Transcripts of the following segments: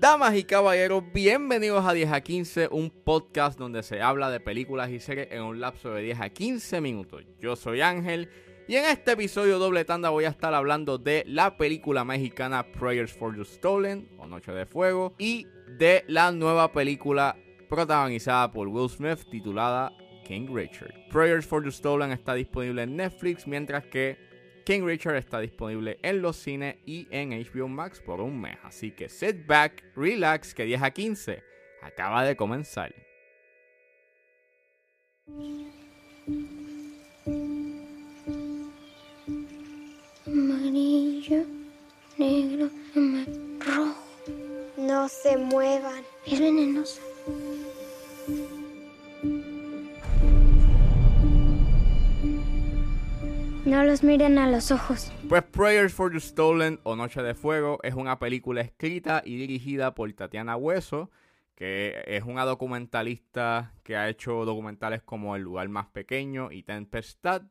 Damas y caballeros, bienvenidos a 10 a 15, un podcast donde se habla de películas y series en un lapso de 10 a 15 minutos. Yo soy Ángel y en este episodio doble tanda voy a estar hablando de la película mexicana Prayers for the Stolen o Noche de Fuego y de la nueva película protagonizada por Will Smith titulada King Richard. Prayers for the Stolen está disponible en Netflix, mientras que King Richard está disponible en los cines y en HBO Max por un mes. Así que sit back, relax, que 10 a 15 acaba de comenzar. Amarillo, negro, rojo. No se muevan. Es venenosa. Los miren a los ojos. Pues Prayers for the Stolen o Noche de Fuego es una película escrita y dirigida por Tatiana Hueso, que es una documentalista que ha hecho documentales como El lugar más pequeño y Tempestad.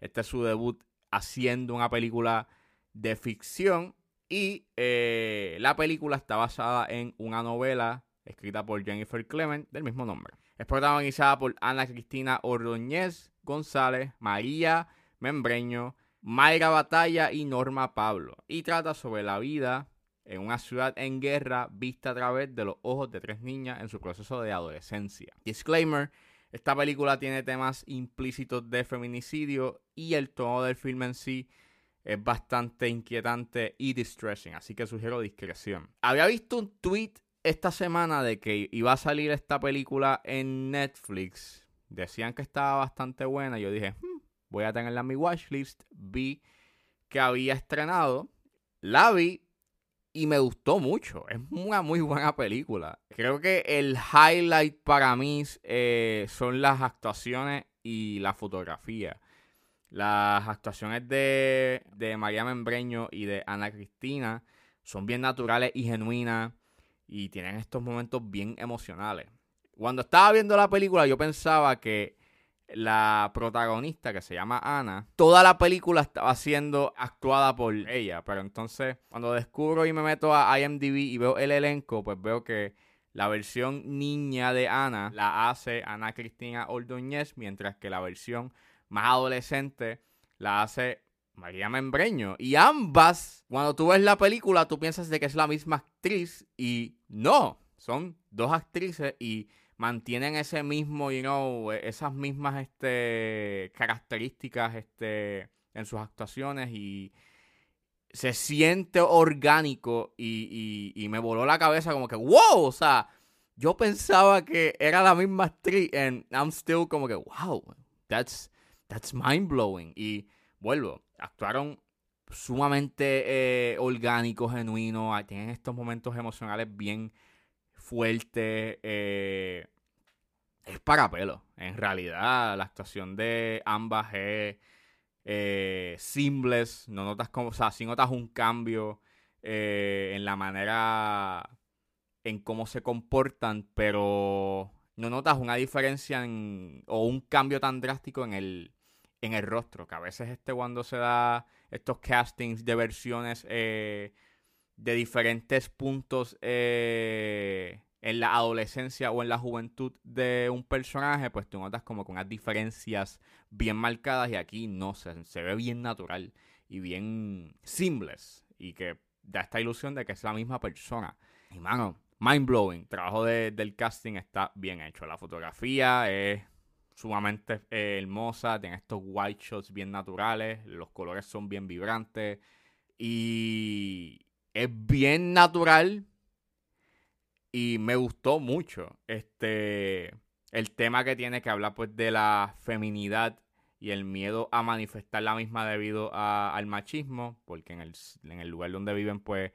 Este es su debut haciendo una película de ficción y eh, la película está basada en una novela escrita por Jennifer Clement del mismo nombre. Es protagonizada por Ana Cristina Ordóñez González, María Membreño, Mayra Batalla y Norma Pablo. Y trata sobre la vida en una ciudad en guerra vista a través de los ojos de tres niñas en su proceso de adolescencia. Disclaimer, esta película tiene temas implícitos de feminicidio y el tono del filme en sí es bastante inquietante y distressing, así que sugiero discreción. Había visto un tweet esta semana de que iba a salir esta película en Netflix. Decían que estaba bastante buena. Yo dije, hmm, voy a tenerla en mi watchlist. Vi que había estrenado. La vi y me gustó mucho. Es una muy buena película. Creo que el highlight para mí eh, son las actuaciones y la fotografía. Las actuaciones de, de María Membreño y de Ana Cristina son bien naturales y genuinas y tienen estos momentos bien emocionales. Cuando estaba viendo la película yo pensaba que la protagonista que se llama Ana, toda la película estaba siendo actuada por ella, pero entonces cuando descubro y me meto a IMDb y veo el elenco, pues veo que la versión niña de Ana la hace Ana Cristina Ordóñez, mientras que la versión más adolescente la hace María Membreño. Y ambas, cuando tú ves la película, tú piensas de que es la misma actriz y no, son dos actrices y mantienen ese mismo, you know, esas mismas este, características este, en sus actuaciones y se siente orgánico y, y, me voló la cabeza como que, wow, o sea, yo pensaba que era la misma actriz and I'm still como que, wow, that's, that's mind blowing. Y vuelvo, actuaron sumamente eh, orgánicos, genuinos, tienen estos momentos emocionales bien fuertes. Eh, es para pelo. En realidad, la actuación de ambas es eh, seamless. No notas como, o sea, sí notas un cambio eh, en la manera en cómo se comportan, pero no notas una diferencia en, o un cambio tan drástico en el, en el rostro, que a veces este cuando se da estos castings de versiones de diferentes puntos eh, en la adolescencia o en la juventud de un personaje, pues tú notas como con unas diferencias bien marcadas y aquí no, se, se ve bien natural y bien seamless y que da esta ilusión de que es la misma persona. Y mano, mind blowing. Trabajo de, del casting está bien hecho. La fotografía es sumamente eh, hermosa, tiene estos white shots bien naturales, los colores son bien vibrantes y es bien natural y me gustó mucho este el tema que tiene que hablar pues de la feminidad y el miedo a manifestar la misma debido a, al machismo, porque en el, en el lugar donde viven pues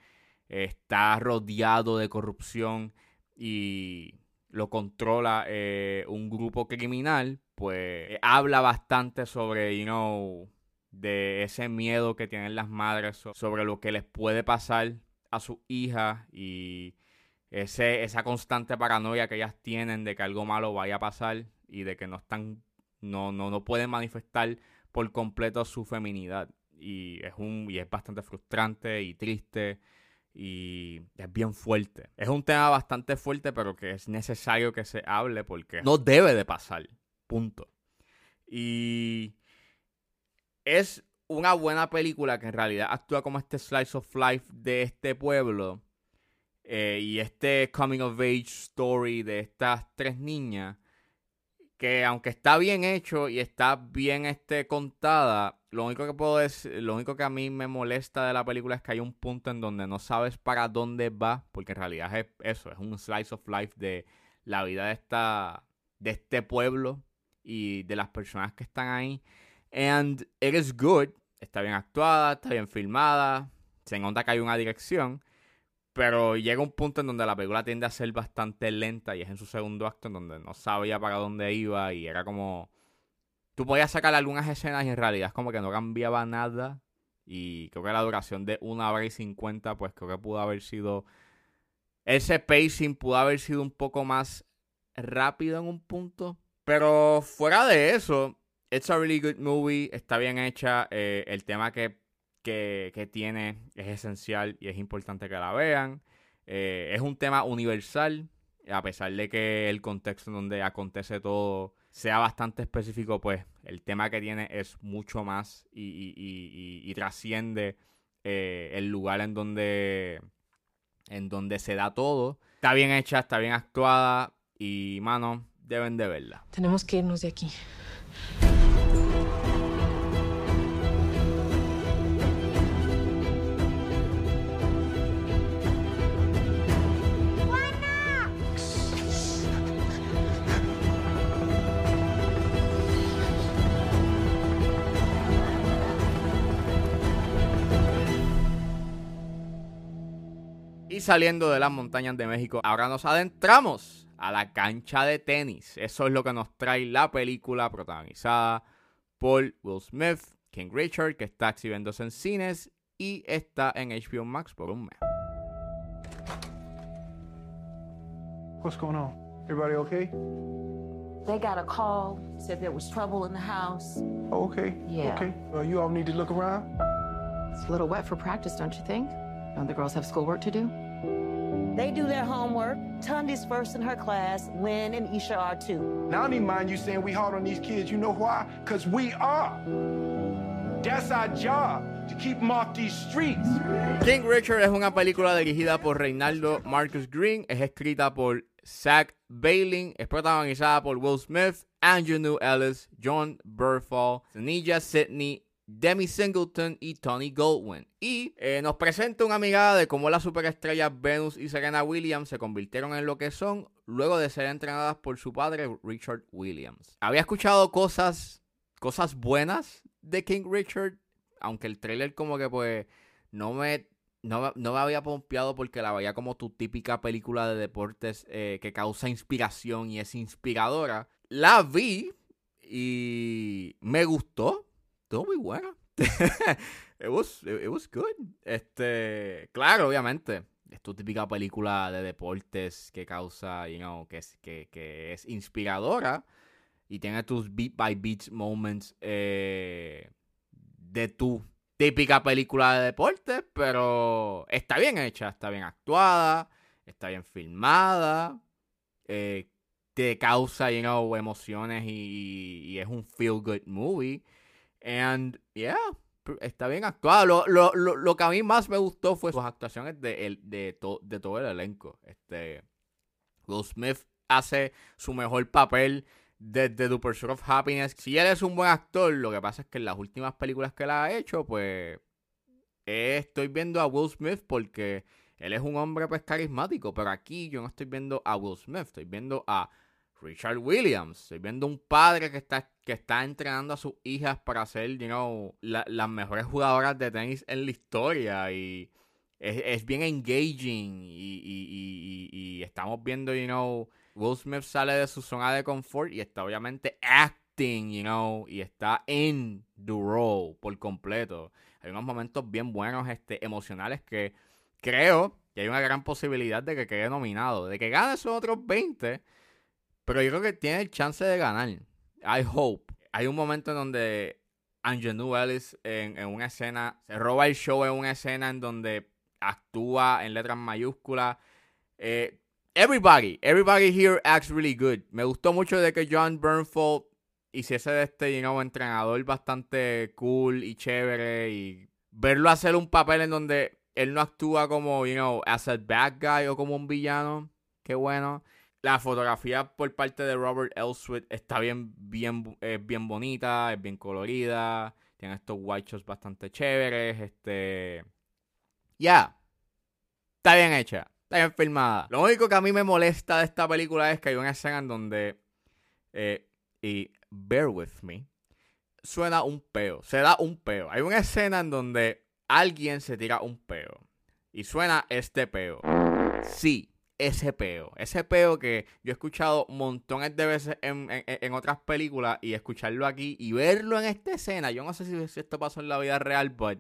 está rodeado de corrupción y lo controla eh, un grupo criminal, pues habla bastante sobre, you know, de ese miedo que tienen las madres sobre lo que les puede pasar a sus hijas y ese, esa constante paranoia que ellas tienen de que algo malo vaya a pasar y de que no están no, no, no puede manifestar por completo su feminidad. Y es, un, y es bastante frustrante y triste y es bien fuerte. Es un tema bastante fuerte, pero que es necesario que se hable porque no debe de pasar. Punto. Y es una buena película que en realidad actúa como este slice of life de este pueblo eh, y este coming of age story de estas tres niñas que aunque está bien hecho y está bien este, contada, lo único que puedo decir, lo único que a mí me molesta de la película es que hay un punto en donde no sabes para dónde va, porque en realidad es eso, es un slice of life de la vida de esta de este pueblo y de las personas que están ahí. And it is good, está bien actuada, está bien filmada, se nota que hay una dirección, pero llega un punto en donde la película tiende a ser bastante lenta y es en su segundo acto en donde no sabía para dónde iba y era como... Tú podías sacar algunas escenas y en realidad es como que no cambiaba nada. Y creo que la duración de una hora y cincuenta, pues creo que pudo haber sido... Ese pacing pudo haber sido un poco más rápido en un punto. Pero fuera de eso, it's a really good movie. Está bien hecha. Eh, el tema que que, tiene es esencial y es importante que la vean. Eh, es un tema universal, a pesar de que el contexto en donde acontece todo sea bastante específico, pues el tema que tiene es mucho más y, trasciende eh, el lugar en donde, en donde se da todo. Está bien hecha, está bien actuada y, mano, deben de verla. Tenemos que irnos de aquí. Saliendo de las montañas de México, ahora nos adentramos a la cancha de tenis. Eso es lo que nos trae la película protagonizada por Will Smith, King Richard, que está exhibiéndose en cines y está en HBO Max por un mes. What's going on? Everybody okay? They got a call, said there was trouble in the house. Oh, okay. Yeah. Okay. Uh, you all need to look around. It's a little wet for practice, don't you think? Don't the girls have schoolwork to do? They do their homework. Tundi's first in her class. Lynn and Isha are too. Now, I don't even mind you saying we hard on these kids. You know why? Because we are. That's our job, to keep them off these streets. King Richard es una película dirigida por Reinaldo Marcus Green. Es escrita por Zach Bailey. Es protagonizada por Will Smith, Andrew Ellis, John Burfall, Zanilla Sidney, Demi Singleton y Tony Goldwyn. Y eh, nos presenta una mirada de cómo las superestrellas Venus y Serena Williams se convirtieron en lo que son luego de ser entrenadas por su padre Richard Williams. Había escuchado cosas, cosas buenas de King Richard, aunque el trailer como que pues no me, no, me había pompeado porque la veía como tu típica película de deportes eh, que causa inspiración y es inspiradora. La vi y me gustó estuvo muy buena. it, was, it, was good. Este, claro, obviamente. Es tu típica película de deportes que causa, you know, que es, que, que es inspiradora y tiene tus beat by beat moments eh, de tu típica película de deportes, pero está bien hecha, está bien actuada, está bien filmada, eh, te causa, you know, emociones y, y es un feel good movie. And yeah, está bien actuado. Lo, lo, lo, que a mí más me gustó fue sus actuaciones de, el, de, de todo el elenco. Este, Will Smith hace su mejor papel desde The Pursuit of Happiness. Si él es un buen actor, lo que pasa es que en las últimas películas que él ha hecho, pues estoy viendo a Will Smith porque él es un hombre pues carismático, pero aquí yo no estoy viendo a Will Smith, estoy viendo a Richard Williams. Estoy viendo un padre que está, que está entrenando a sus hijas para ser, you know, las mejores jugadoras de tenis en la historia. Y es, bien engaging. Y, estamos viendo, you know, Will Smith sale de su zona de confort y está obviamente acting, you know, y está en the role por completo. Hay unos momentos bien buenos, este, emocionales que creo que hay una gran posibilidad de que quede nominado. De que gane esos otros 20 pero yo creo que tiene chance de ganar. I hope. Hay un momento en donde Angelou Ellis en, en una escena se roba el show en una escena en donde actúa en letras mayúsculas. Eh, everybody, everybody here acts really good. Me gustó mucho de que John Bernfold hiciese de este, you know, entrenador bastante cool y chévere y verlo hacer un papel en donde él no actúa como, you know, as a bad guy o como un villano. Qué bueno. La fotografía por parte de Robert Elswit está bien, bien, es bien bonita, es bien colorida. Tiene estos white shots bastante chéveres. Este. Ya. Está bien hecha. Está bien filmada. Lo único que a mí me molesta de esta película es que hay una escena en donde. eh, y bear with me. Suena un peo. Se da un peo. Hay una escena en donde alguien se tira un peo. Y suena este peo. Sí, ese peo. Ese peo que yo he escuchado montones de veces en, en- otras películas y escucharlo aquí y verlo en esta escena. Yo no sé si, si esto pasó en la vida real, but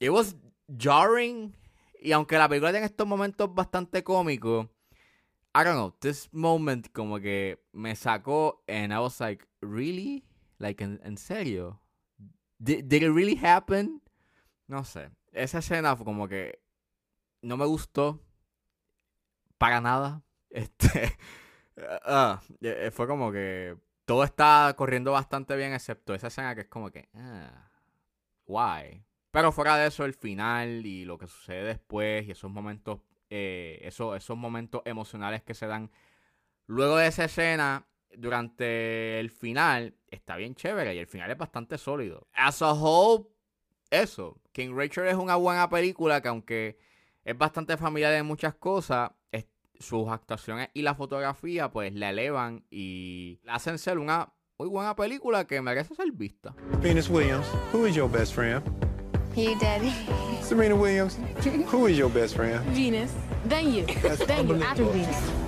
it was jarring. Y aunque la película tiene estos momentos bastante cómicos, I don't know, this moment como que me sacó and I was like, really? Like, ¿en, en serio? Did, did it really happen? No sé. Esa escena fue como que no me gustó para nada. Este, ah, eh, fue como que todo está corriendo bastante bien excepto esa escena que es como que, ah, why? Pero fuera de eso, el final y lo que sucede después y esos momentos, eh, esos, esos momentos emocionales que se dan luego de esa escena, durante el final, está bien chévere y el final es bastante sólido. As a whole, eso. King Richard es una buena película que aunque es bastante familiar en muchas cosas, es- sus actuaciones y la fotografía pues la elevan y la hacen ser una muy buena película que merece ser vista. Venus Williams, who is your best friend? You, Daddy. Serena Williams, who is your best friend? Venus. Then you. That's then you. After. Venus.